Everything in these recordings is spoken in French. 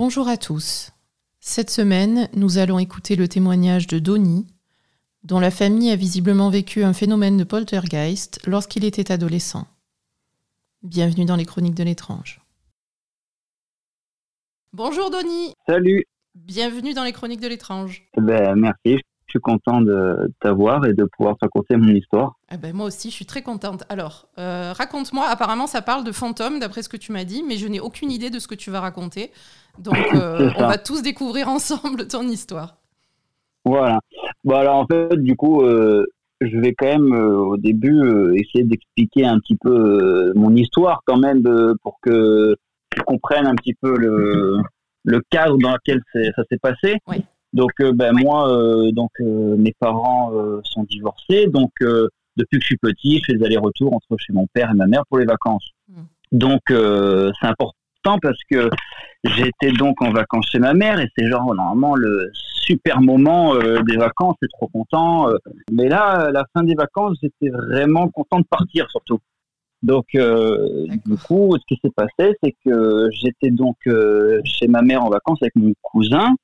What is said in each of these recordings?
Bonjour à tous. Cette semaine, nous allons écouter le témoignage de Donny, dont la famille a visiblement vécu un phénomène de poltergeist lorsqu'il était adolescent. Bienvenue dans les Chroniques de l'étrange. Bonjour Donny. Salut. Bienvenue dans les Chroniques de l'étrange. Ben, merci, je suis content de t'avoir et de pouvoir te raconter mon histoire. Ah ben, moi aussi, je suis très contente. Alors, euh, raconte-moi, apparemment ça parle de fantômes d'après ce que tu m'as dit, mais je n'ai aucune idée de ce que tu vas raconter. Donc, euh, on va tous découvrir ensemble ton histoire. Voilà. Bon, alors en fait, du coup, euh, je vais quand même au début essayer d'expliquer un petit peu mon histoire quand même pour que tu comprennes un petit peu le, le cadre dans lequel ça s'est passé. Oui. Donc euh, ben moi euh, donc euh, mes parents sont divorcés donc depuis que je suis petit, je fais des allers-retours entre chez mon père et ma mère pour les vacances. Hmm. Donc c'est important parce que j'étais donc en vacances chez ma mère et c'est genre normalement le super moment des vacances, c'est trop content. mais là, à la fin des vacances, j'étais vraiment content de partir surtout. Donc, du coup, ce qui s'est passé, c'est que j'étais donc chez ma mère en vacances avec mon cousin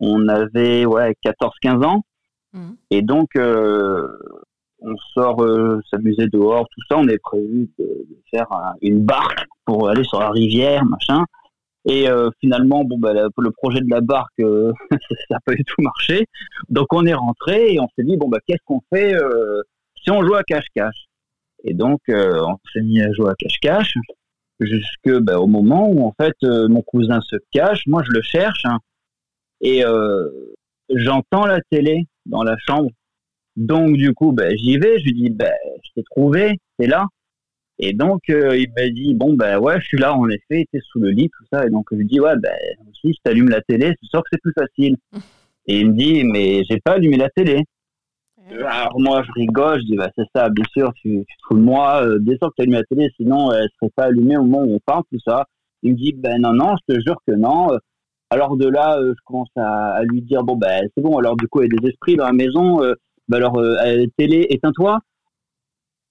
on avait ouais 14-15 ans. Mmh. Et donc, euh, on sort euh, s'amuser dehors, tout ça. On est prévu de, faire une barque pour aller sur la rivière, machin. Et euh, finalement, bon, bah, le projet de la barque, ça n'a pas du tout marché. Donc, on est rentré et on s'est dit, bon, bah, qu'est-ce qu'on fait si on joue à cache-cache? Et donc, on s'est mis à jouer à cache-cache jusque bah, au moment où, en fait, mon cousin se cache. Moi, je le cherche. Hein. Et euh, j'entends la télé dans la chambre. Donc, du coup, ben, j'y vais. Je lui dis, ben, je t'ai trouvé, t'es là. Et donc, euh, il m'a dit, bon, ben ouais, je suis là, en effet, t'es sous le lit, tout ça. Et donc, je lui dis, ouais, ben, si je t'allume la télé, c'est sûr que c'est plus facile. Et il me dit, mais j'ai pas allumé la télé. Alors moi, je rigole, je dis, bah, c'est ça, bien sûr, tu, tu te fous de moi, euh, bien sûr que tu allumé la télé, sinon elle serait pas allumée au moment où on parle, tout ça. Il me dit, ben non, non, je te jure que non, alors de là, euh, je commence à, lui dire bon ben c'est bon. Alors du coup, il y a des esprits dans la maison. Euh, ben alors euh, télé, éteins-toi.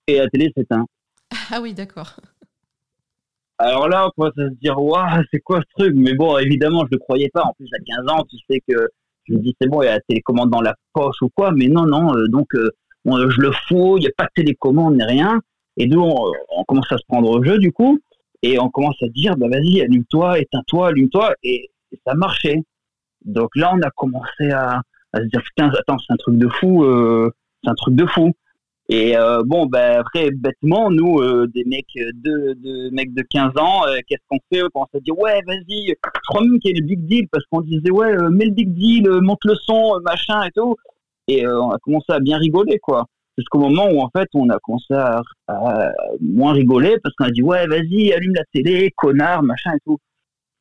Et la télé s'éteint. Ah oui, d'accord. Alors là, on commence à se dire waouh, c'est quoi ce truc? Mais bon, évidemment, je le croyais pas. En plus, à 15 ans, tu sais que je me dis c'est bon, il y a la télécommande dans la poche ou quoi. Mais non, non. donc je le fous. Il n'y a pas de télécommande ni rien. Et nous, on, commence à se prendre au jeu du coup. Et on commence à dire, bah vas-y, allume-toi, éteins-toi, allume-toi. Et ça marchait. Donc là, on a commencé à, se dire putain, attends, c'est un truc de fou, euh, c'est un truc de fou. Et euh, bon, ben après, bêtement, nous, euh, des mecs de, mecs de 15 ans, qu'est-ce qu'on fait? On commence à dire ouais, vas-y, je crois même qu'il y a le big deal parce qu'on disait ouais, mets le big deal, monte le son, machin et tout. Et on a commencé à bien rigoler, quoi. Jusqu'au moment où en fait, on a commencé à moins rigoler parce qu'on a dit ouais, vas-y, allume la télé, connard, machin et tout.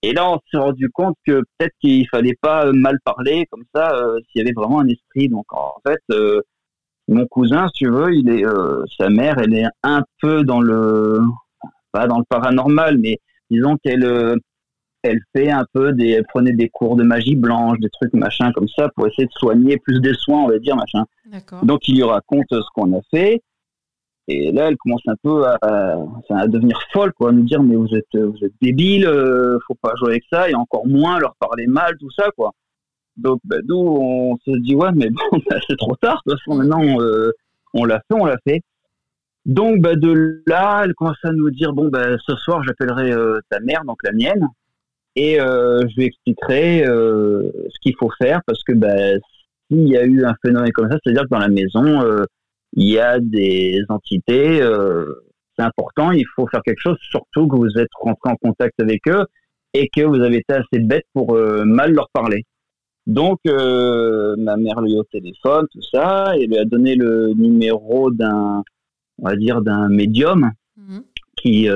Et là, on s'est rendu compte que peut-être qu'il fallait pas mal parler comme ça euh, s'il y avait vraiment un esprit. Donc en fait, euh, mon cousin, si tu veux, il est, euh, sa mère, elle est un peu dans le, pas dans le paranormal, mais disons qu'elle, elle fait un peu des, elle prenait des cours de magie blanche, des trucs machin comme ça pour essayer de soigner plus des soins, on va dire machin. Donc il lui raconte ce qu'on a fait. Et là, elle commence un peu à, devenir folle, quoi, à nous dire mais vous êtes, vous êtes débile, euh, faut pas jouer avec ça, et encore moins leur parler mal, tout ça, quoi. Donc, bah, nous, on se dit ouais, mais bon, bah, c'est trop tard, de toute façon, maintenant, euh, on l'a fait, on l'a fait. Donc, bah, de là, elle commence à nous dire bon, bah, ce soir, j'appellerai euh, ta mère, donc la mienne, et je lui expliquerai ce qu'il faut faire, parce que bah, s'il y a eu un phénomène comme ça, c'est-à-dire que dans la maison il y a des entités, euh, c'est important, il faut faire quelque chose, surtout que vous êtes rentré en contact avec eux et que vous avez été assez bête pour euh, mal leur parler. Donc, euh, ma mère lui a au téléphone, tout ça, et lui a donné le numéro d'un, on va dire, d'un médium mhm. qui,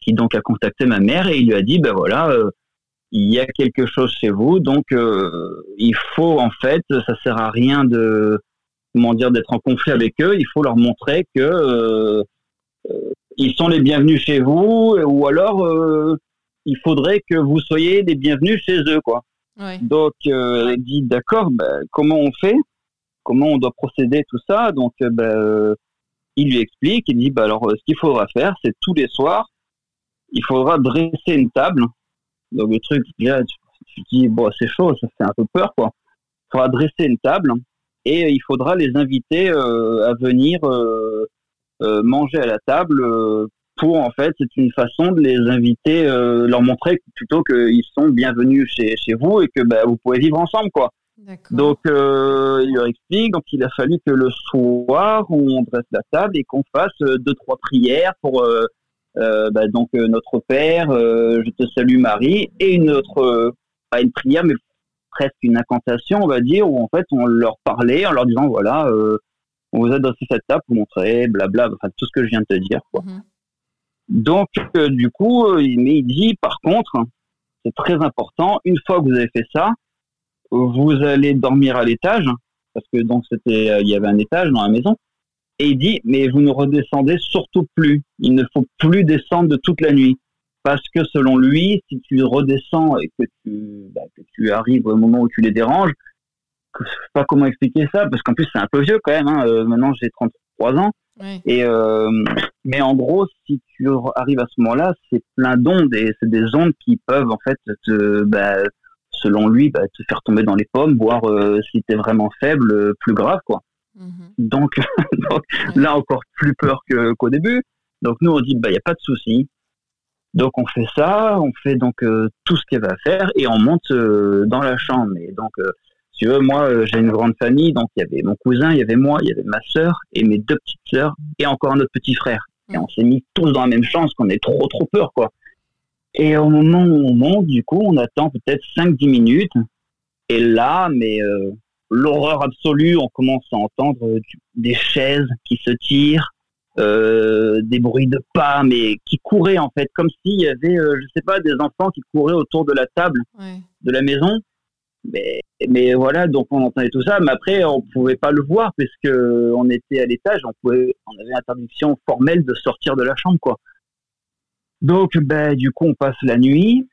qui donc a contacté ma mère et il lui a dit, ben voilà, il y a quelque chose chez vous, donc il faut en fait, ça sert à rien de comment dire, d'être en conflit avec eux, il faut leur montrer que euh, euh, ils sont les bienvenus chez vous, ou alors euh, il faudrait que vous soyez les bienvenus chez eux, quoi. Donc, elle dit d'accord, ben, comment on fait? Comment on doit procéder, tout ça? Donc, ben, il lui explique, il dit, ben, alors, ce qu'il faudra faire, c'est tous les soirs, il faudra dresser une table. Donc, le truc, tu te dis, bon, c'est chaud, ça fait un peu peur, quoi. Il faudra dresser une table et il faudra les inviter à venir manger à la table pour en fait c'est une façon de les inviter leur montrer plutôt qu'ils sont bienvenus chez, chez vous et que bah, vous pouvez vivre ensemble quoi. Donc, euh, il leur explique donc il a fallu que le soir, on dresse la table et qu'on fasse euh, deux trois prières pour euh, bah, donc notre Père, je te salue Marie, et une autre pas une prière mais presque une incantation, on va dire, où en fait on leur parlait en leur disant voilà, on vous a dressé cette table pour montrer, blabla, enfin tout ce que je viens de te dire. Quoi. Mhm. Donc, du coup, mais il dit par contre, c'est très important, une fois que vous avez fait ça, vous allez dormir à l'étage, parce que donc c'était, euh, il y avait un étage dans la maison. Et il dit, mais vous ne redescendez surtout plus. Il ne faut plus descendre de toute la nuit. Parce que selon lui, si tu redescends et que tu, bah, que tu arrives au moment où tu les déranges, je sais pas comment expliquer ça, parce qu'en plus c'est un peu vieux quand même. Hein. Euh, maintenant j'ai 33 ans. Et euh, mais en gros, si tu arrives à ce moment-là, c'est plein d'ondes et c'est des ondes qui peuvent en fait te, bah, selon lui, bah, te faire tomber dans les pommes, voire euh, si tu es vraiment faible, plus grave. quoi. Mhm. Donc, là, encore plus peur qu'au début. Donc nous, on dit, bah, il n'y a pas de souci. Donc on fait ça, on fait donc euh, tout ce qu'elle va faire et on monte dans la chambre. Et donc, si tu veux, moi, j'ai une grande famille, donc il y avait mon cousin, il y avait moi, il y avait ma sœur et mes deux petites sœurs et encore un autre petit frère. Et on s'est mis tous dans la même chambre parce qu'on est trop trop peur, quoi. Et au moment où on monte, du coup, on attend peut-être 5-10 minutes. Et là, mais euh, l'horreur absolue, on commence à entendre euh, des chaises qui se tirent, euh, des bruits de pas, mais qui couraient en fait, comme s'il y avait, je sais pas, des enfants qui couraient autour de la table de la maison. Mais, mais voilà, donc on entendait tout ça, mais après on pouvait pas le voir puisque on était à l'étage, on pouvait, on avait interdiction formelle de sortir de la chambre, quoi. Donc, ben, du coup, on passe la nuit.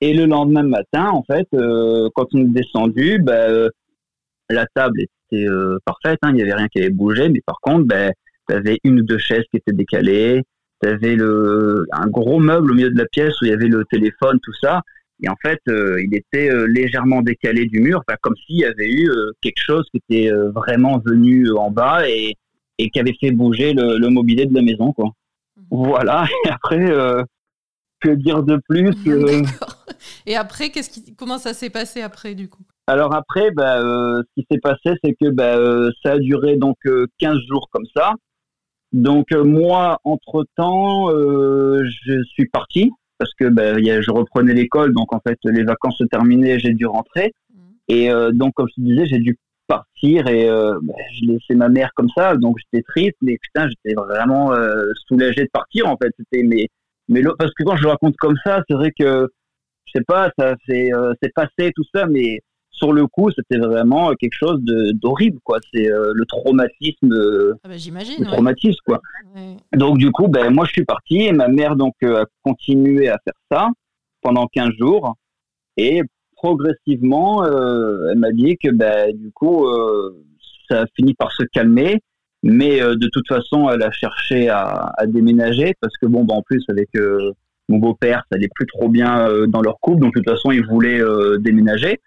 Et le lendemain matin, en fait, euh, quand on est descendu, ben, euh, la table était euh, parfaite. Hein, il n'y avait rien qui avait bougé. Mais par contre, ben, tu avais une ou deux chaises qui étaient décalées. Tu avais le, un gros meuble au milieu de la pièce où il y avait le téléphone, tout ça. Et en fait, il était légèrement décalé du mur, comme s'il y avait eu quelque chose qui était vraiment venu en bas et, et qui avait fait bouger le, le mobilier de la maison. Quoi. Voilà. Et après, euh, que dire de plus euh? Et après, qu'est-ce qui, comment ça s'est passé après du coup? Alors après, bah, euh, ce qui s'est passé, c'est que bah, ça a duré donc 15 jours comme ça. Donc moi, entre temps, je suis parti parce que bah, je reprenais l'école, donc en fait les vacances se terminaient, j'ai dû rentrer. Mmh. Et donc comme je te disais, j'ai dû partir et euh, bah, je laissais ma mère comme ça, donc j'étais triste, mais putain, j'étais vraiment euh, soulagé de partir en fait. C'était mais mais parce que quand je le raconte comme ça, c'est vrai que je sais pas, ça c'est euh, c'est passé tout ça, mais sur le coup, c'était vraiment quelque chose d'horrible quoi. C'est le traumatisme, ah bah, j'imagine, traumatisme quoi. Donc du coup, ben moi je suis parti et ma mère donc a continué à faire ça pendant 15 jours et progressivement, euh, elle m'a dit que bah, du coup, euh, ça a fini par se calmer. Mais euh, de toute façon, elle a cherché à, déménager parce que bon, bah, en plus avec mon beau-père, ça allait plus trop bien dans leur couple, donc de toute façon, ils voulaient déménager.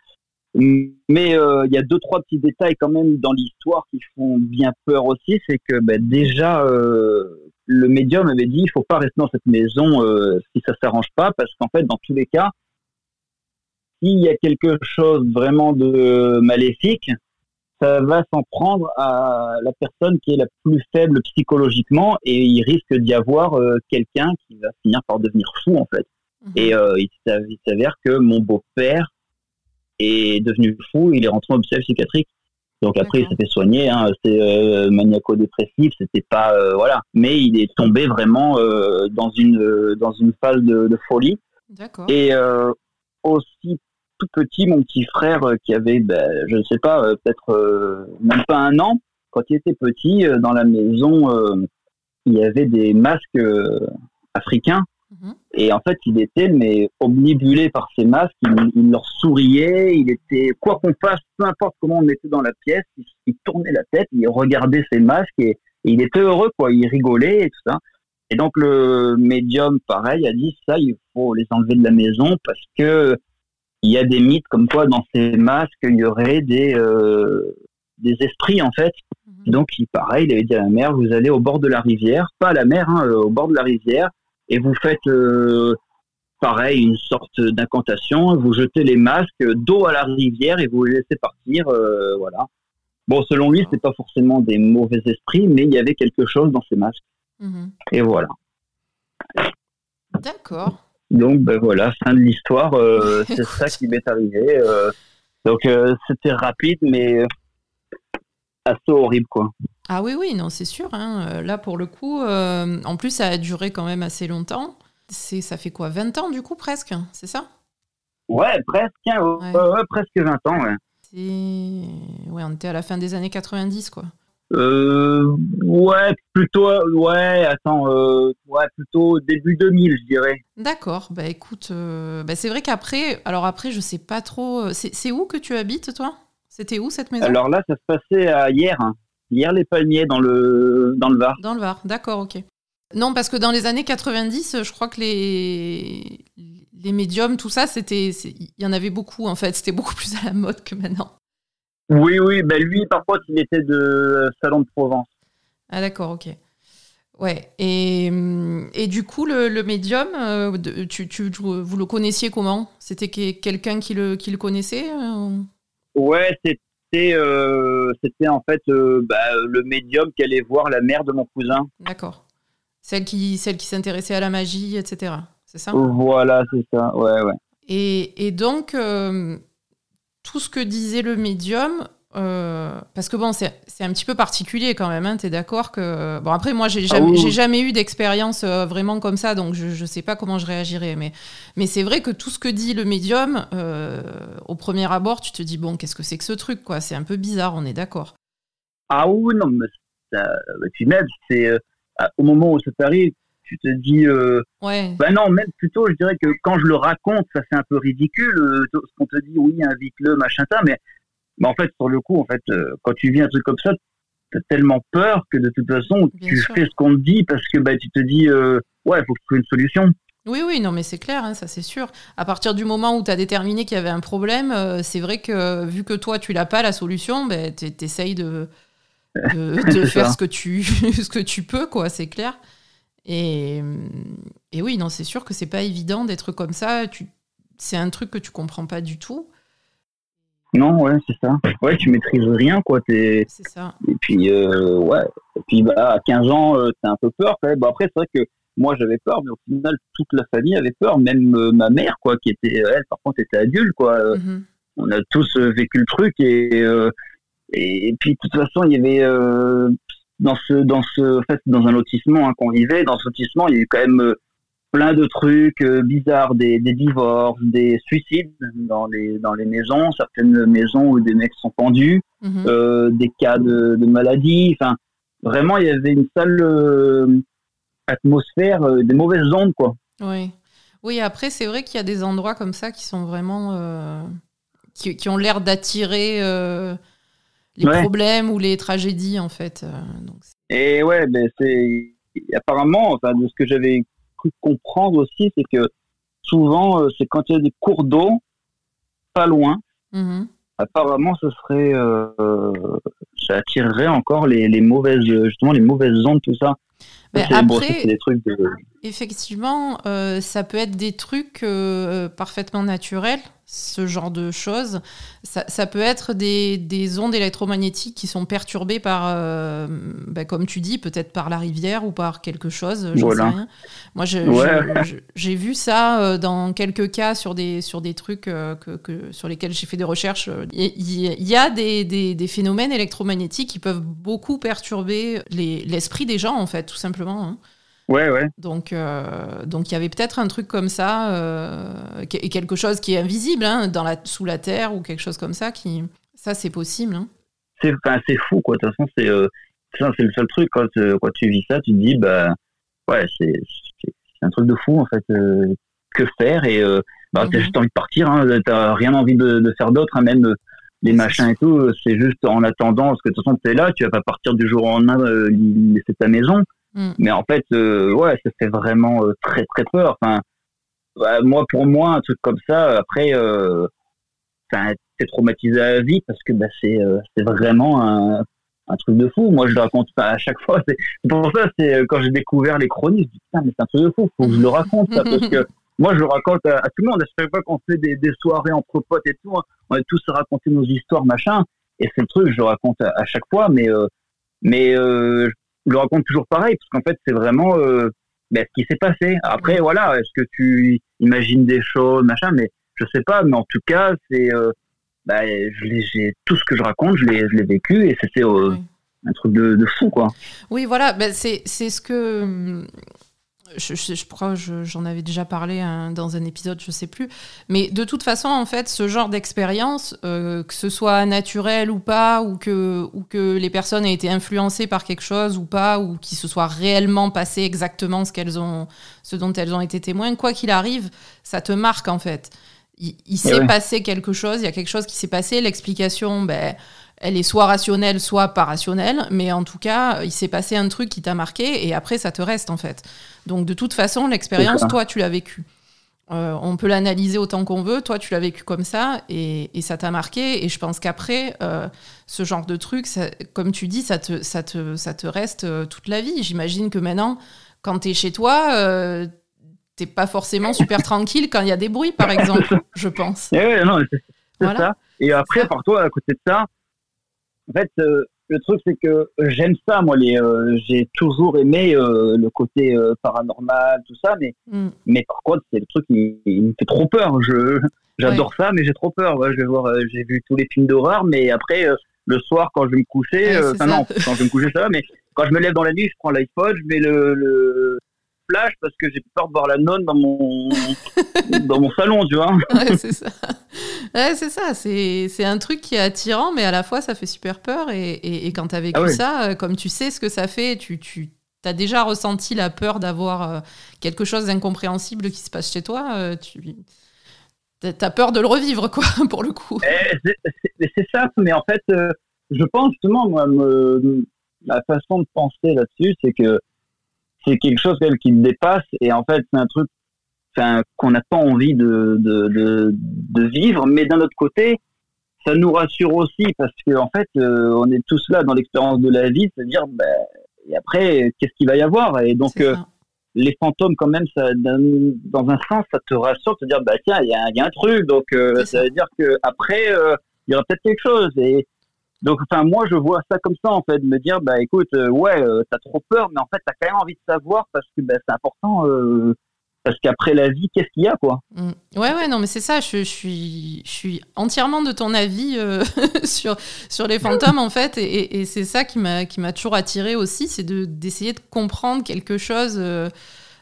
Mais il y a deux trois petits détails quand même dans l'histoire qui font bien peur aussi, c'est que bah, déjà le médium avait dit il faut pas rester dans cette maison si ça s'arrange pas parce qu'en fait dans tous les cas s'il y a quelque chose vraiment de maléfique, ça va s'en prendre à la personne qui est la plus faible psychologiquement et il risque d'y avoir euh, quelqu'un qui va finir par devenir fou en fait. Mhm. Et euh, il s'avère que mon beau-père est devenu fou, il est rentré en hôpital psychiatrique. Donc après, il s'est fait soigner, hein, c'est euh, maniaco-dépressif, c'était pas voilà, mais il est tombé vraiment dans une dans une phase de, de folie. Et aussi tout petit, mon petit frère euh, qui avait, ben, je ne sais pas, euh, peut-être euh, même pas un an, quand il était petit, dans la maison, il y avait des masques africains. Mhm. Et en fait, il était mais omnibulé par ces masques. Il, leur souriait. Il était quoi qu'on fasse, peu importe comment on était dans la pièce, il, tournait la tête, il regardait ces masques et, et, il était heureux, quoi. Il rigolait et tout ça. Et donc le médium, pareil, a dit ça, il faut les enlever de la maison parce que il y a des mythes comme quoi dans ces masques il y aurait des des esprits en fait. Mhm. Donc il pareil, il avait dit à la mère vous allez au bord de la rivière, pas à la mer, hein, au bord de la rivière, et vous faites pareil une sorte d'incantation, vous jetez les masques d'eau à la rivière et vous les laissez partir, voilà. Bon, selon lui, c'est pas forcément des mauvais esprits, mais il y avait quelque chose dans ces masques. Mhm. Et voilà. D'accord. Donc, ben voilà, fin de l'histoire. Euh, c'est ça qui m'est arrivé. Euh. donc, euh, c'était rapide, mais assez horrible, quoi. Ah oui, oui, non, c'est sûr. Hein. Là, pour le coup, en plus, ça a duré quand même assez longtemps. C'est, ça fait quoi, 20 ans, du coup, presque C'est ça? Ouais, presque. Hein, ouais. presque 20 ans, ouais. Ouais, on était à la fin des années 90, quoi. Euh, ouais, plutôt, ouais, attends, euh, ouais, plutôt début 2000, je dirais. D'accord, bah écoute, euh, bah, c'est vrai qu'après, alors après, je sais pas trop, c'est où que tu habites, toi? C'était où cette maison? Alors là, ça se passait à hier, hein. Hier les palmiers dans le, dans le Var. Dans le Var, d'accord, ok. Non, parce que dans les années 90, je crois que les, les médiums, tout ça, c'était, il y en avait beaucoup en fait. C'était beaucoup plus à la mode que maintenant. Oui, oui. Ben lui, par contre, il était de Salon de Provence. Ah d'accord, ok. Ouais. Et, et du coup, le, médium, euh, tu, tu, vous le connaissiez comment? C'était quelqu'un qui le, qui le connaissait euh? Ouais, c'était euh, c'était en fait bah, le médium qui allait voir la mère de mon cousin. D'accord. Celle qui, celle qui s'intéressait à la magie, etc c'est ça? Voilà, c'est ça, ouais, ouais. Et, et donc, euh, tout ce que disait le médium, euh, parce que bon, c'est un petit peu particulier quand même, hein, tu es d'accord que... Bon, après, moi, j'ai ah jamais, jamais eu d'expérience euh, vraiment comme ça, donc je ne sais pas comment je réagirais, mais, mais c'est vrai que tout ce que dit le médium, au premier abord, tu te dis, bon, qu'est-ce que c'est que ce truc, quoi? C'est un peu bizarre, on est d'accord. Ah oui, non, mais ça, puis même, c'est au moment où ça t'arrive, tu te dis euh, ouais. ben non même plutôt je dirais que quand je le raconte ça c'est un peu ridicule euh, ce qu'on te dit oui invite-le machin ça mais, mais en fait sur le coup en fait euh, quand tu vis un truc comme ça tu as tellement peur que de toute façon tu fais ce qu'on te dit parce que bah, tu te dis ouais il faut que tu trouves une solution oui, oui, non, mais c'est clair, hein, ça c'est sûr. À partir du moment où tu as déterminé qu'il y avait un problème, c'est vrai que vu que toi tu l'as pas la solution, ben, tu essayes de, de, faire ce que, tu, ce que tu peux, quoi, c'est clair. Et, et oui, non, c'est sûr que c'est pas évident d'être comme ça. Tu, c'est un truc que tu comprends pas du tout. Non, ouais, c'est ça. Ouais, tu maîtrises rien, quoi. C'est ça. Et puis, euh, ouais. Et puis, bah, à 15 ans, euh, t'as un peu peur, quand même. Bon, après, c'est vrai que moi, j'avais peur, mais au final, toute la famille avait peur, même euh, ma mère, quoi, qui était, elle, par contre, était adulte, quoi. Mm-hmm. On a tous vécu le truc et, et, puis, de toute façon, il y avait, dans ce dans ce en fait dans un lotissement hein, qu'on vivait dans ce lotissement il y a eu quand même euh, plein de trucs euh, bizarres des, des, divorces des suicides dans les dans les maisons certaines maisons où des mecs sont pendus mhm. euh, des cas de, de maladie enfin vraiment il y avait une sale atmosphère des mauvaises ondes quoi oui oui après c'est vrai qu'il y a des endroits comme ça qui sont vraiment qui, qui, ont l'air d'attirer les problèmes ou les tragédies en fait. Euh, donc. Et ouais, ben c'est apparemment, enfin, de ce que j'avais comprendre aussi, c'est que souvent, euh, c'est quand il y a des cours d'eau pas loin. Mm-hmm. Apparemment, ce serait, euh, ça attirerait encore les, les, mauvaises, justement, les mauvaises ondes, tout ça. Mais après, des trucs effectivement, ça peut être des trucs parfaitement naturels ce genre de choses. Ça, peut être des, des, ondes électromagnétiques qui sont perturbées par, euh, bah, comme tu dis, peut-être par la rivière ou par quelque chose, je sais rien. Moi, j'ai vu ça euh, dans quelques cas sur des, sur des trucs euh, que, sur lesquels j'ai fait des recherches. Il y, a des, des, phénomènes électromagnétiques qui peuvent beaucoup perturber l'esprit des gens, en fait, tout simplement. Hein. Ouais, ouais. Donc, euh, donc il y avait peut-être un truc comme ça, euh, quelque chose qui est invisible hein, dans la, sous la terre ou quelque chose comme ça. Qui, ça, c'est possible. Hein. C'est, c'est fou, quoi. De toute façon, c'est, euh, c'est le seul truc. Quand, quand tu vis ça, tu te dis, bah, ouais, c'est, c'est, un truc de fou, en fait. que faire Et bah, t'as mhm. juste envie de partir. Hein, t'as rien envie de, de faire d'autre, même les machins et tout. C'est juste en attendant, parce que de toute façon, t'es là, tu vas pas partir du jour au lendemain laisser ta maison. Mm. Mais en fait, euh, ouais, ça fait vraiment euh, très très peur. Enfin, bah, moi, pour moi, un truc comme ça, après, euh, c'est traumatisé à la vie parce que bah, c'est euh, vraiment un, un truc de fou. Moi, je le raconte pas à chaque fois. C'est pour ça, c'est quand j'ai découvert les chroniques, je dis putain, mais c'est un truc de fou. Faut que je le raconte ça parce que moi, je le raconte à, tout le monde. À chaque fois qu'on fait des, des, soirées entre potes et tout, hein, on est tous à raconter nos histoires, machin. Et c'est le truc, je le raconte à, chaque fois, mais euh, mais euh, le raconte toujours pareil parce qu'en fait, c'est vraiment euh, ben, ce qui s'est passé. Après, voilà, est-ce que tu imagines des choses, machin, mais je sais pas. Mais en tout cas, c'est euh, bah, j'ai tout ce que je raconte, je l'ai vécu et c'était euh, un truc de, de, fou, quoi. Oui, voilà, ben, c'est ce que je, je, crois que j'en avais déjà parlé dans un épisode, je sais plus. Mais de toute façon, en fait, ce genre d'expérience, euh, que ce soit naturel ou pas, ou que, ou que les personnes aient été influencées par quelque chose ou pas, ou qu'il se soit réellement passé exactement ce, qu'elles ont, ce dont elles ont été témoins, quoi qu'il arrive, ça te marque en fait. Il, s'est passé quelque chose, il y a quelque chose qui s'est passé, l'explication, ben elle est soit rationnelle, soit pas rationnelle, mais en tout cas, il s'est passé un truc qui t'a marqué et après, ça te reste en fait. Donc, de toute façon, l'expérience, toi, tu l'as vécue. Euh, on peut l'analyser autant qu'on veut. Toi, tu l'as vécu comme ça et, ça t'a marqué. Et je pense qu'après, euh, ce genre de truc, comme tu dis, ça te, ça te, ça te reste euh, toute la vie. J'imagine que maintenant, quand tu es chez toi, t'es pas forcément super tranquille quand il y a des bruits, par exemple, je pense. Eh non, c'est ça. Et après, par toi, à côté de ça, en fait, euh, le truc c'est que j'aime ça, moi. Les, euh, j'ai toujours aimé euh, le côté paranormal, tout ça, mais mm. mais par contre, c'est le truc qui me fait trop peur. Je j'adore ça, mais j'ai trop peur. je vais voir, j'ai vu tous les films d'horreur, mais après le soir quand je vais me coucher, enfin non, quand je vais me coucher ça, mais quand je me lève dans la nuit, je prends l'iPhone, je mets le, le flash parce que j'ai peur de voir la nonne dans mon dans mon salon, tu vois. Ouais, c'est ça. Ouais, c'est ça. C'est un truc qui est attirant, mais à la fois ça fait super peur. Et, et, quand tu as vécu ah ça, euh, comme tu sais ce que ça fait, tu, tu as déjà ressenti la peur d'avoir euh, quelque chose d'incompréhensible qui se passe chez toi. Euh, tu as peur de le revivre, quoi, pour le coup. Eh, c'est ça, mais en fait, je pense justement, moi, me, la façon de penser là-dessus, c'est que c'est quelque chose qui me dépasse. Et en fait c'est un truc qu'on n'a pas envie de, de, de, vivre. Mais d'un autre côté ça nous rassure aussi parce que en fait euh, on est tous là dans l'expérience de la vie c'est-à-dire ben, et après qu'est-ce qu'il va y avoir? Et donc euh, les fantômes quand même ça dans un sens ça te rassure te dire bah tiens il y a, y a, un truc. Donc euh, ça. ça. veut dire que après il y aura peut-être quelque chose. Et donc, enfin, moi, je vois ça comme ça, en fait, de me dire, bah, écoute, euh, ouais, euh, t'as trop peur, mais en fait, t'as quand même envie de savoir parce que bah, c'est important. Euh, parce qu'après la vie, qu'est-ce qu'il y a, quoi mmh. Ouais, ouais, non, mais c'est ça. Je, suis, je suis entièrement de ton avis sur, sur les fantômes, en fait, et, et c'est ça qui m'a qui m'a toujours attiré aussi, c'est de d'essayer de comprendre quelque chose.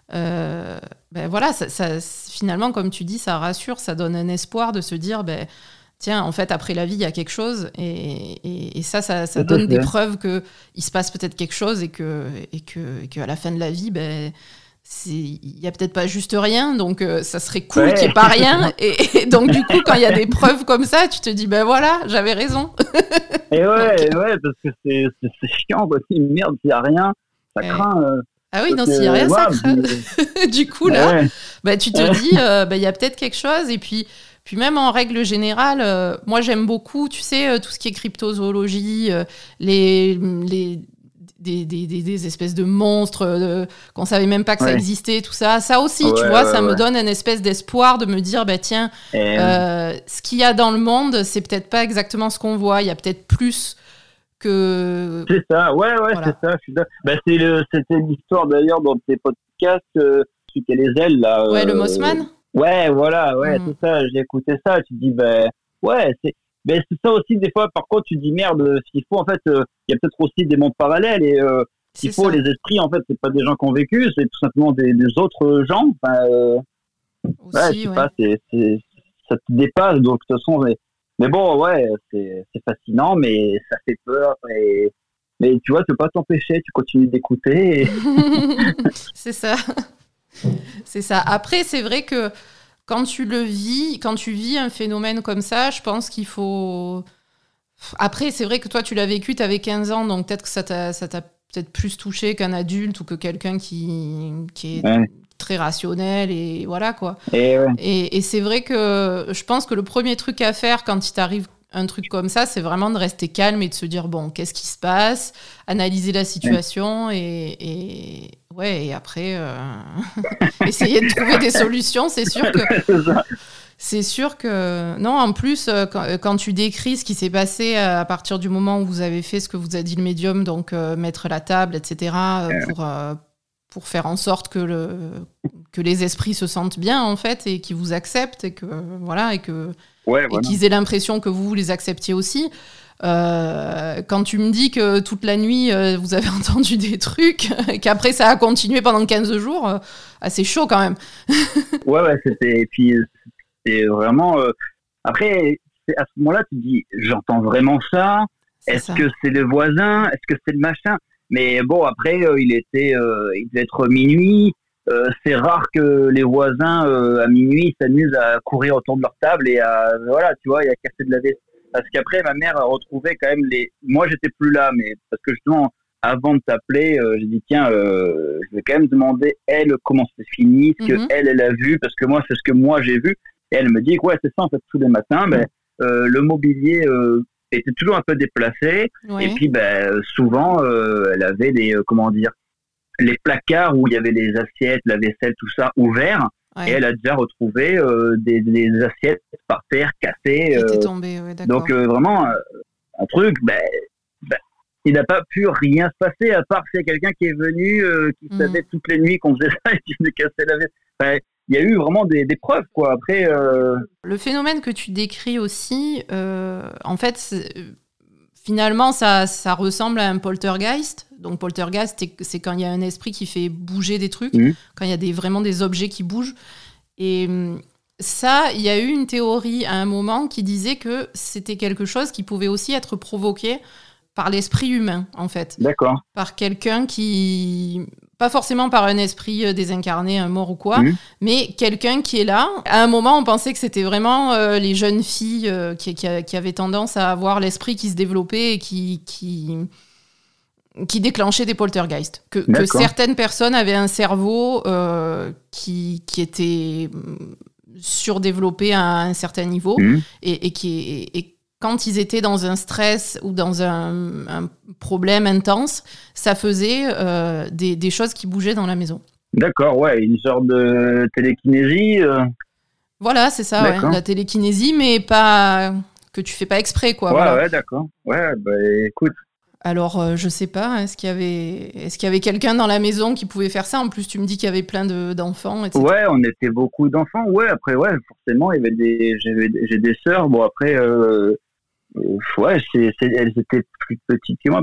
ben voilà, ça, ça, finalement, comme tu dis, ça rassure, ça donne un espoir de se dire, ben tiens, en fait, après la vie, il y a quelque chose. Et, ça, ça, donne des preuves qu'il se passe peut-être quelque chose et que, et que, qu'à la fin de la vie, ben, il n'y a peut-être pas juste rien, donc euh, ça serait cool qu'il n'y ait pas rien. Et, donc, du coup, quand il y a des preuves comme ça, tu te dis, ben voilà, j'avais raison. et ouais, ouais, parce que c'est, chiant, quoi. Si merde, s'il n'y a rien, ça craint. Euh, ah oui, non, s'il n'y a rien, ça craint. du coup, là, bah, tu te dis, euh, ben, il y a peut-être quelque chose. Et puis, puis même en règle générale, euh, moi j'aime beaucoup, tu sais, euh, tout ce qui est cryptozoologie, euh, les, les des, des, des, espèces de monstres qu'on savait même pas que ça existait, tout ça. Ça aussi, tu vois, ça me donne une espèce d'espoir de me dire, bah tiens, ce qu'il y a dans le monde, c'est peut-être pas exactement ce qu'on voit. Il y a peut-être plus que. C'est ça, ouais, ouais, c'est ça. Bah, C'était l'histoire d'ailleurs dans tes podcasts, celui qui a les ailes là. Ouais, le Mossman. Ouais, voilà, ouais, mm. c'est ça. J'ai écouté ça. Tu dis, ben, ouais, c'est. Ben, c'est ça aussi, des fois, par contre, tu dis merde, s'il faut, en fait, euh, il y a peut-être aussi des mondes parallèles et euh, s'il faut, les esprits, en fait, c'est pas des gens qui ont vécu, c'est tout simplement des, des autres gens. Enfin, euh, ouais, je sais pas, c'est, ça te dépasse, donc de toute façon, mais, mais bon, ouais, c'est, c'est fascinant, mais ça fait peur et, mais tu vois, tu peux pas t'empêcher, tu continues d'écouter. c'est ça. C'est ça. Après, c'est vrai que quand tu le vis, quand tu vis un phénomène comme ça, je pense qu'il faut. Après, c'est vrai que toi, tu l'as vécu, tu avais 15 ans, donc peut-être que ça t'a peut-être plus touché qu'un adulte ou que quelqu'un qui, qui est très rationnel et voilà quoi. Et, et, c'est vrai que je pense que le premier truc à faire quand il t'arrive un truc comme ça, c'est vraiment de rester calme et de se dire bon, qu'est-ce qui se passe, analyser la situation et, et ouais, et après euh, essayer de trouver des solutions. C'est sûr que c'est sûr que non. En plus, euh, quand, quand, tu décris ce qui s'est passé à partir du moment où vous avez fait ce que vous a dit le médium, donc euh, mettre la table, etc., pour pour faire en sorte que, le, que les esprits se sentent bien en fait et qu'ils vous acceptent et que voilà et que qu'ils aient l'impression que vous, les acceptiez aussi. Euh, quand tu me dis que toute la nuit euh, vous avez entendu des trucs, qu'après ça a continué pendant 15 jours, euh, assez chaud quand même. ouais, ouais, c'était. Puis c'est vraiment. Après, à ce moment-là, tu te dis j'entends vraiment ça. Est-ce que c'est le voisin? Est-ce que c'est le machin? Mais bon, après, euh, il était, euh, il devait être minuit. Euh, c'est rare que les voisins à minuit s'amusent à courir autour de leur table et à voilà, tu vois, et à casser de la vaisselle. Parce qu'après, ma mère a retrouvé quand même les. Moi, j'étais plus là, mais parce que justement, avant de t'appeler, j'ai dit tiens, je vais quand même demander elle comment c'est fini, ce que mhm. elle elle a vu, parce que moi c'est ce que moi j'ai vu. Et elle me dit ouais c'est ça en fait tous les matins, mais le mobilier était toujours un peu déplacée. Et puis, ben, souvent, euh, elle avait des, euh, comment dire, les placards où il y avait des assiettes, la vaisselle, tout ça, Et elle a déjà retrouvé euh, des, assiettes par terre cassées. donc, vraiment, un truc, ben, ben, il n'a pas pu rien se passer, à part c'est quelqu'un qui est venu, qui mm. savait toutes les nuits qu'on faisait ça et qui venait casser la vaisselle il y a eu vraiment des, preuves quoi. Après, euh, le phénomène que tu décris aussi, euh, en fait, finalement, ça, ça, ressemble à un poltergeist. Donc poltergeist, c'est quand il y a un esprit qui fait bouger des trucs, mmh. quand il y a des, vraiment des objets qui bougent. Et hum, ça, il y a eu une théorie à un moment qui disait que c'était quelque chose qui pouvait aussi être provoqué par l'esprit humain, en fait. D'accord. Par quelqu'un qui pas forcément par un esprit euh, désincarné, un mort ou quoi, mmh. mais quelqu'un qui est là. À un moment, on pensait que c'était vraiment euh, les jeunes filles euh, qui, qui, avaient tendance à avoir l'esprit qui se développait et qui, qui, qui déclenchait des poltergeists. Que, que, certaines personnes avaient un cerveau qui, qui était mm, surdéveloppé à un certain niveau mmh. et, et, qui, et, quand ils étaient dans un stress ou dans un, problème intense, ça faisait euh, des, choses qui bougeaient dans la maison. D'accord, ouais, une sorte de télékinésie. Euh. Voilà, c'est ça, ouais, la télékinésie, mais pas que tu fais pas exprès, quoi. Ouais, ouais, d'accord. Ouais, bah écoute. Alors, je euh, je sais pas, est-ce qu'il y avait, est-ce qu'il y avait quelqu'un dans la maison qui pouvait faire ça? En plus, tu me dis qu'il y avait plein de, d'enfants, etc. Ouais, on était beaucoup d'enfants. Ouais, après, ouais, forcément, il y avait des, j'ai des sœurs. Bon, après, euh, ouais, c'est, elles étaient plus petites que moi.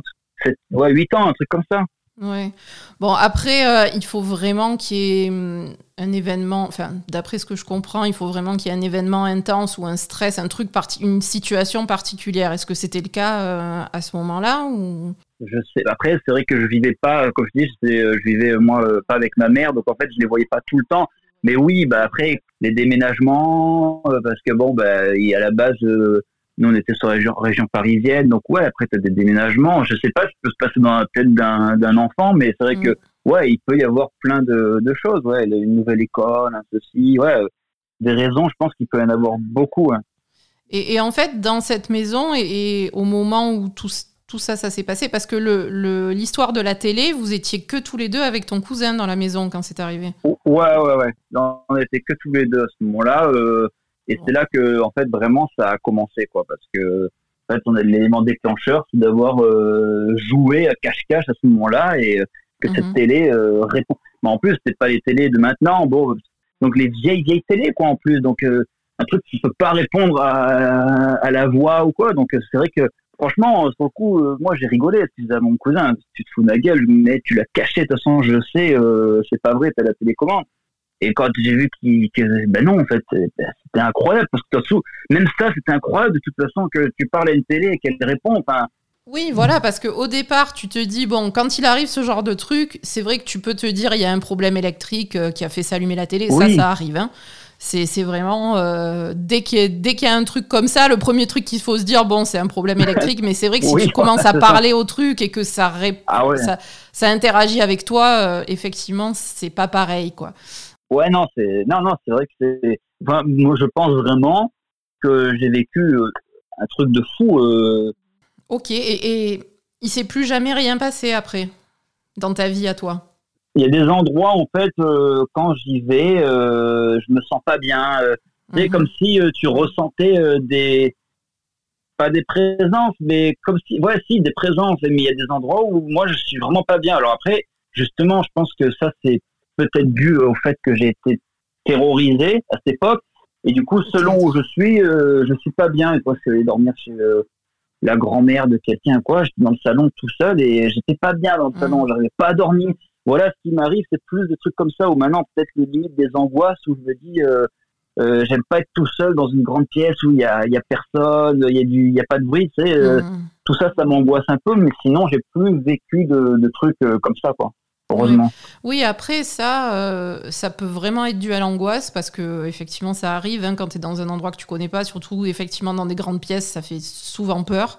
Ouais, 8 ans, un truc comme ça. Ouais. Bon, après, euh, il faut vraiment qu'il y ait hum, un événement, enfin, d'après ce que je comprends, il faut vraiment qu'il y ait un événement intense ou un stress, un truc, une situation particulière. Est-ce que c'était le cas euh, à ce moment-là ou... Je sais. Après, c'est vrai que je vivais pas, comme je dis, je vivais moi pas avec ma mère, donc en fait, je les voyais pas tout le temps. Mais oui, bah après, les déménagements, parce que bon, bah, a la base nous, on était sur la région, région parisienne. Donc, ouais, après, tu as des déménagements. Je sais pas ce qui peut se passer dans la tête d'un enfant, mais c'est vrai mm. que, ouais, il peut y avoir plein de, de, choses. Ouais, une nouvelle école, un ceci. Ouais, des raisons, je pense qu'il peut y en avoir beaucoup. Hein. Et, et, en fait, dans cette maison, et, au moment où tout, tout ça, ça s'est passé, parce que l'histoire le, de la télé, vous étiez que tous les deux avec ton cousin dans la maison quand c'est arrivé. Ouais, ouais, ouais. on était que tous les deux à ce moment-là. Euh, et c'est là que, en fait, vraiment, ça a commencé, quoi, parce que, en fait, on a l'élément déclencheur, c'est d'avoir euh, joué à cache-cache à ce moment-là et euh, que cette mhm. télé euh, répond. Mais en plus, c'est pas les télés de maintenant, bon, donc les vieilles vieilles télés, quoi, en plus, donc un truc qui peut pas répondre à, à la voix ou quoi. Donc c'est vrai que franchement, sur le coup, moi j'ai rigolé. Je disais à mon cousin, tu te fous de ma gueule, mais tu l'as caché, de toute façon, je sais, c'est pas vrai, t'as la télécommande. Et quand j'ai vu qu'il, que, ben non, en fait, c'était incroyable parce que même ça, c'était incroyable de toute façon que tu parles à une télé et qu'elle répond. Enfin. Oui, voilà, parce qu'au départ, tu te dis, bon, quand il arrive ce genre de truc, c'est vrai que tu peux te dire, il y a un problème électrique euh, qui a fait s'allumer la télé, ça, ça arrive. Hein. C'est vraiment euh, dès qu'il y, a un truc comme ça, le premier truc qu'il faut se dire, bon, c'est un problème électrique, mais c'est vrai que si tu commences à parler au truc et que ça, ah ça, ça, interagit avec toi, euh, effectivement, c'est pas pareil, quoi. Ouais, non, c'est non, non, c'est vrai que c'est. moi, je pense vraiment que j'ai vécu euh, un truc de fou. Ok, et, et il s'est plus jamais rien passé après dans ta vie à toi? Il y a des endroits en fait euh, quand j'y vais euh, je me sens pas bien euh, c'est mhm. comme si tu ressentais des pas des présences mais comme si ouais si des présences mais il y a des endroits où moi je suis vraiment pas bien alors après justement je pense que ça c'est peut-être dû au fait que j'ai été terrorisé à cette époque et du coup selon où je suis je suis pas bien et quoi je suis dormir chez la grand-mère de quelqu'un quoi j'étais dans le salon tout seul et j'étais pas bien dans le mhm. salon j'arrivais pas à dormir voilà, ce qui m'arrive, c'est plus des trucs comme ça, où maintenant, peut-être les limites des angoisses, où je me dis, euh, euh, j'aime pas être tout seul dans une grande pièce où il y a, y a personne, il y a du, y a pas de bruit, tu sais, euh, mmh. tout ça, ça m'angoisse un peu, mais sinon, j'ai plus vécu de, de trucs comme ça, quoi. Heureusement. Oui, après ça, ça peut vraiment être dû à l'angoisse parce que effectivement ça arrive hein, quand tu es dans un endroit que tu connais pas, surtout effectivement dans des grandes pièces, ça fait souvent peur.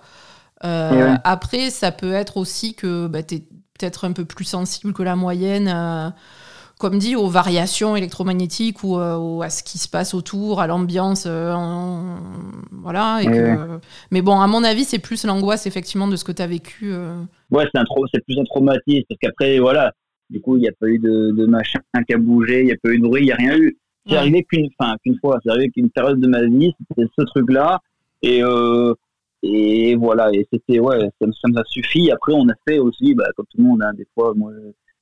Après, ça peut être aussi que bah, tu es peut-être un peu plus sensible que la moyenne, euh, comme dit, aux variations électromagnétiques ou, euh, à ce qui se passe autour, à l'ambiance. Euh, voilà. Mais bon, à mon avis, c'est plus l'angoisse, effectivement, de ce que tu as vécu. Ouais, c'est plus un traumatisme, parce qu'après, voilà, du coup, il n'y a pas eu de, machin qui a bougé, il n'y a pas eu de bruit, il n'y a rien eu. C'est arrivé qu'une qu'une fois, c'est arrivé qu'une période de ma vie, c'était ce truc-là. Et et voilà, et c'était, ouais, ça, ça nous a suffi. Après, on a fait aussi, bah, comme tout le monde, hein, des fois, moi,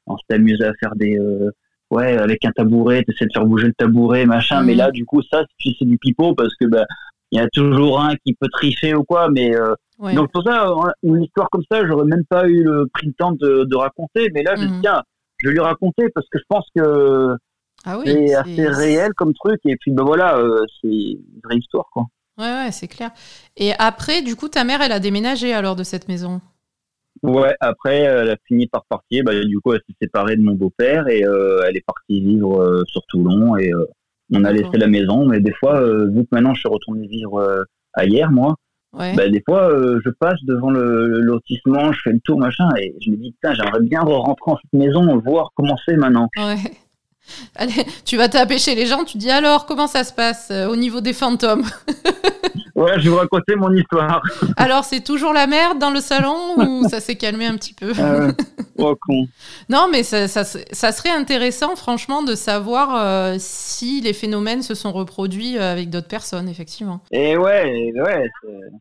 on s'est amusé à faire des, euh, ouais, avec un tabouret, t'essaies de faire bouger le tabouret, machin. Mais là, du coup, ça, c'est du pipeau parce que, bah, il y a toujours un qui peut tricher ou quoi, mais euh, donc pour ça, une histoire comme ça, j'aurais même pas eu le pris le temps de, de raconter. Mais là, je mhm. tiens, je lui raconter parce que je pense que ah c'est assez réel comme truc. Et puis, ben voilà, euh, c'est une vraie histoire, quoi. Ouais, ouais, c'est clair. Et après, du coup, ta mère, elle a déménagé alors de cette maison? Ouais, après, elle a fini par partir. Bah, du coup, elle s'est séparée de mon beau-père et euh, elle est partie vivre euh, sur Toulon. Et on a laissé la maison. Mais des fois, vu que maintenant je suis retourné vivre ailleurs, moi, bah, des fois, je passe devant le, lotissement, je fais le tour, machin, et je me dis, putain, j'aimerais bien rentrer en cette maison, voir comment c'est maintenant. Ouais. Allez, tu vas taper chez les gens, tu dis alors, comment ça se passe au niveau des fantômes? Ouais, je vais vous raconter mon histoire. Alors, c'est toujours la merde dans le salon ou ça s'est calmé un petit peu euh, Oh con. Non, mais ça, ça, serait intéressant, franchement, de savoir euh, si les phénomènes se sont reproduits euh, avec d'autres personnes, effectivement. Et ouais, ouais,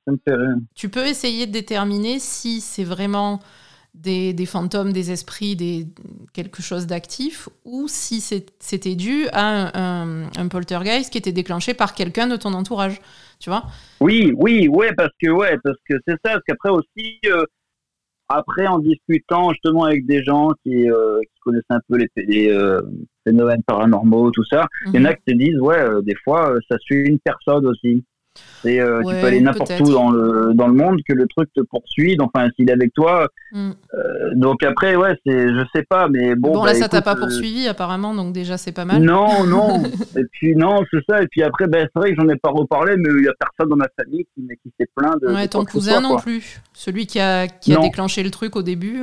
ça me fait rire. Tu peux essayer de déterminer si c'est vraiment des, des, fantômes, des esprits, des, quelque chose d'actif, ou si c'était dû à un, un, un poltergeist qui était déclenché par quelqu'un de ton entourage tu vois? Oui, oui, ouais, parce que ouais, parce que c'est ça, parce qu'après aussi, euh, après en discutant justement avec des gens qui, euh, qui connaissent un peu les, les euh, phénomènes paranormaux, tout ça, il y en a mhm. qui te disent ouais, des fois ça suit une personne aussi. Et euh, tu peux aller n'importe où dans le, dans le monde que le truc te poursuit. Enfin, s'il est avec toi. Mm. Euh, donc après, ouais, c'est, je sais pas, mais bon. Bon, là, bah, ça t'a pas euh, poursuivi apparemment, donc déjà, c'est pas mal. Non, non. et puis, non, c'est ça. Et puis après, ben, c'est vrai que j'en ai pas reparlé, mais il y a personne dans ma famille qui, qui s'est plaint de. Ouais, ton cousin non plus. Celui qui a, qui a déclenché le truc au début,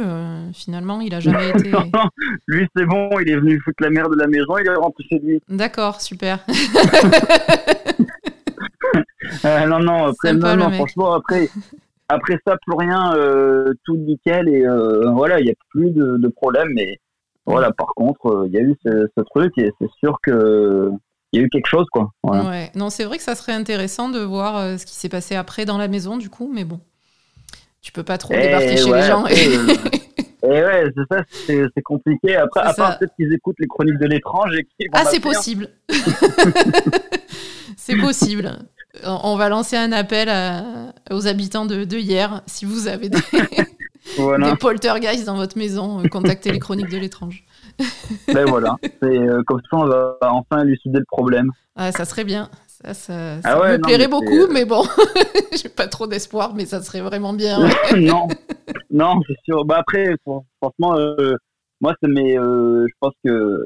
finalement, il a jamais été. non, lui, c'est bon, il est venu foutre la merde de la maison, il est rentré chez lui. D'accord, super. Euh, non, non, après, non, franchement, après, après ça, plus rien, euh, tout nickel et euh, voilà, il n'y a plus de, de, problème. Mais voilà, par contre, il y a eu ce, truc et c'est sûr que il y a eu quelque chose, quoi. Ouais. Non, c'est vrai que ça serait intéressant de voir ce qui s'est passé après dans la maison, du coup, mais bon, tu peux pas trop eh débarquer chez les gens. Et ouais, c'est ça, c'est compliqué. Après, à part peut-être qu'ils écoutent les chroniques de l'étrange et Ah, c'est possible. c'est possible. On va lancer un appel aux habitants de, hier. Si vous avez des, poltergeists dans votre maison, euh, contactez les chroniques de l'étrange. ben voilà, euh, comme ça on va enfin élucider le problème. Ah, ça serait bien. Ça, ça, ah me plairait beaucoup, euh, mais bon, j'ai pas trop d'espoir, mais ça serait vraiment bien. non, non, c'est sûr. Bah après, franchement, moi, c'est mes, je pense que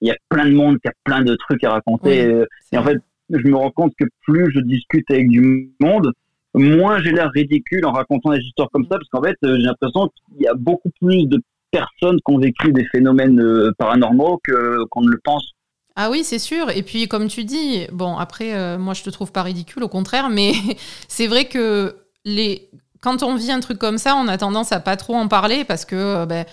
il y a plein de monde qui a plein de trucs à raconter. Oui, et en fait, je me rends compte que plus je discute avec du monde, moins j'ai l'air ridicule en racontant des histoires comme ça, parce qu'en fait, j'ai l'impression qu'il y a beaucoup plus de personnes qui ont vécu des phénomènes euh, paranormaux que qu'on ne le pense. Ah oui, c'est sûr. Et puis, comme tu dis, bon, après, euh, moi, je te trouve pas ridicule, au contraire, mais c'est vrai que les... quand on vit un truc comme ça, on a tendance à pas trop en parler parce que, euh, ben,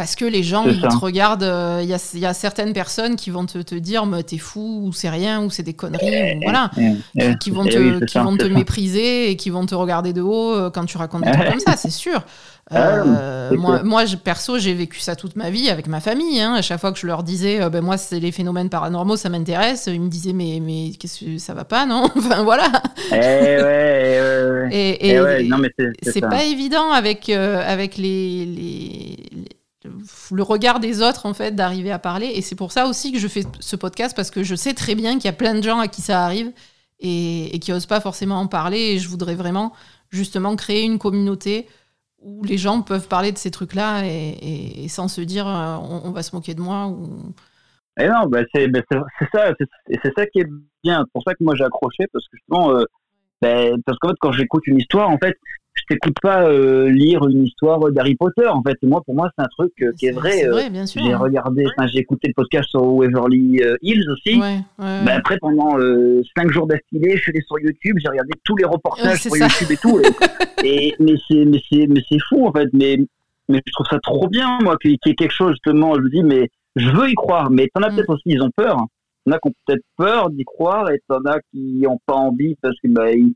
parce que les gens, ils te regardent. Il y, a, y a certaines personnes qui vont te, te dire, t'es fou, ou c'est rien, ou c'est des conneries, ou voilà. Et- et- Qui vont te, oui, c'est qui ça, vont te c'est ça. mépriser et qui vont te regarder de haut euh, quand tu racontes des trucs comme ça, c'est sûr. Ah, Euh, moi, perso, j'ai vécu ça toute ma vie avec ma famille. hein. À chaque fois que je leur disais, euh, ben, moi, c'est les phénomènes paranormaux, ça m'intéresse, ils me disaient, mais, mais qu'est-ce que ça va pas, non? Enfin, voilà. Eh ouais, eh. Et, Eh et- ouais, non, mais c'est- c'est pas évident avec, euh, avec les, les- les- le regard des autres, en fait, d'arriver à parler. Et c'est pour ça aussi que je fais ce podcast, parce que je sais très bien qu'il y a plein de gens à qui ça arrive et, qui osent pas forcément en parler. Et je voudrais vraiment, justement, créer une communauté où les gens peuvent parler de ces trucs-là et, sans se dire euh, on, va se moquer de moi. Et non, bah c'est bah ça, c'est ça qui est bien. C'est pour ça que moi j'ai accroché parce que justement, euh, bah, parce qu'en fait quand j'écoute une histoire, en fait, je t'écoute pas euh, lire une histoire d'Harry Potter. En fait, moi pour moi c'est un truc euh, qui est vrai. C'est euh, vrai, bien sûr. j'ai regardé, enfin j'ai écouté le podcast sur Waverly euh, Hills aussi. Ouais, ouais, Bah, après pendant euh, cinq jours d'affilée, je suis allé sur YouTube, j'ai regardé tous les Ouais, reportages sur ça. YouTube et tout. Et, et- mais c'est mais c'est mais c'est fou en fait. Mais mais je trouve ça trop bien moi qu'il y ait quelque chose justement. Je me dis mais je veux y croire. Mais t'en as Mm. peut-être aussi ils ont peur. T'en as qui ont peut-être peur d'y croire et t'en as qui ont pas envie parce que bah ils-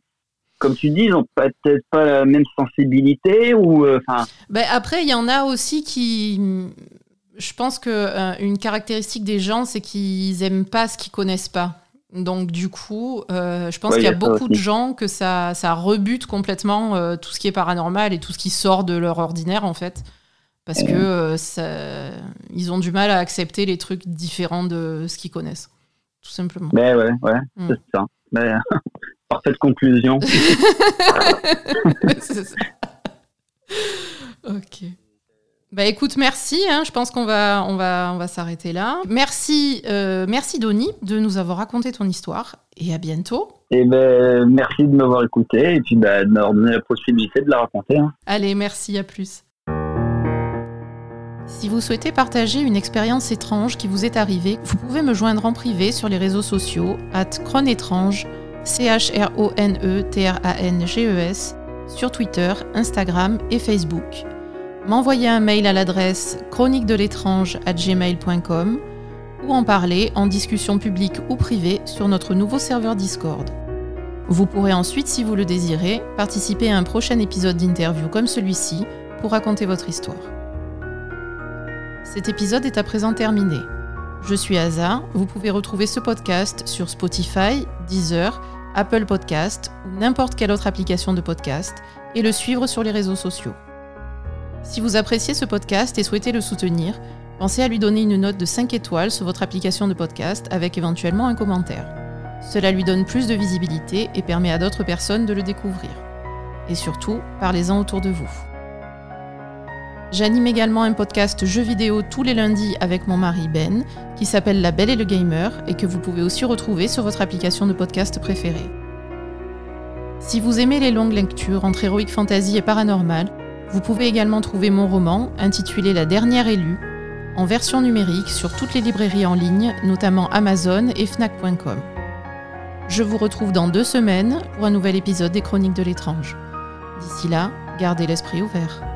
comme tu dis, ils ont pas- peut-être pas la même sensibilité ou euh, enfin Ben, après, il y en a aussi qui. Je pense que euh, une caractéristique des gens, c'est qu'ils aiment pas ce qu'ils connaissent pas. Donc du coup, euh, je pense Ouais, qu'il y a y beaucoup de gens que ça, ça rebute complètement euh, tout ce qui est paranormal et tout ce qui sort de leur ordinaire en fait, parce que ça, ils ont du mal à accepter les trucs différents de ce qu'ils connaissent, tout simplement. ben ouais ouais Mm. c'est ça. Ben, parfaite conclusion. Ça. ok. Bah écoute, merci. hein. Je pense qu'on va, on va, on va s'arrêter là. Merci, euh, merci Donny de nous avoir raconté ton histoire et à bientôt. Et ben merci de m'avoir écouté et puis bah, de m'avoir donné la possibilité de la raconter. hein. Allez, merci, à plus. Si vous souhaitez partager une expérience étrange qui vous est arrivée, vous pouvez me joindre en privé sur les réseaux sociaux at chronétrange, C-H-R-O-N-E-T-R-A-N-G-E-S, sur Twitter, Instagram et Facebook. M'envoyer un mail à l'adresse chronique de l'étrange at gmail.com ou en parler en discussion publique ou privée sur notre nouveau serveur Discord. Vous pourrez ensuite, si vous le désirez, participer à un prochain épisode d'interview comme celui-ci pour raconter votre histoire. Cet épisode est à présent terminé. Je suis Aza, vous pouvez retrouver ce podcast sur Spotify, Deezer, Apple Podcast ou n'importe quelle autre application de podcast et le suivre sur les réseaux sociaux. Si vous appréciez ce podcast et souhaitez le soutenir, pensez à lui donner une note de 5 étoiles sur votre application de podcast avec éventuellement un commentaire. Cela lui donne plus de visibilité et permet à d'autres personnes de le découvrir. Et surtout, parlez-en autour de vous. J'anime également un podcast jeux vidéo tous les lundis avec mon mari Ben, qui s'appelle La Belle et le Gamer et que vous pouvez aussi retrouver sur votre application de podcast préférée. Si vous aimez les longues lectures entre Heroic Fantasy et Paranormal, vous pouvez également trouver mon roman, intitulé La Dernière Élue, en version numérique sur toutes les librairies en ligne, notamment Amazon et Fnac.com. Je vous retrouve dans deux semaines pour un nouvel épisode des Chroniques de l'étrange. D'ici là, gardez l'esprit ouvert.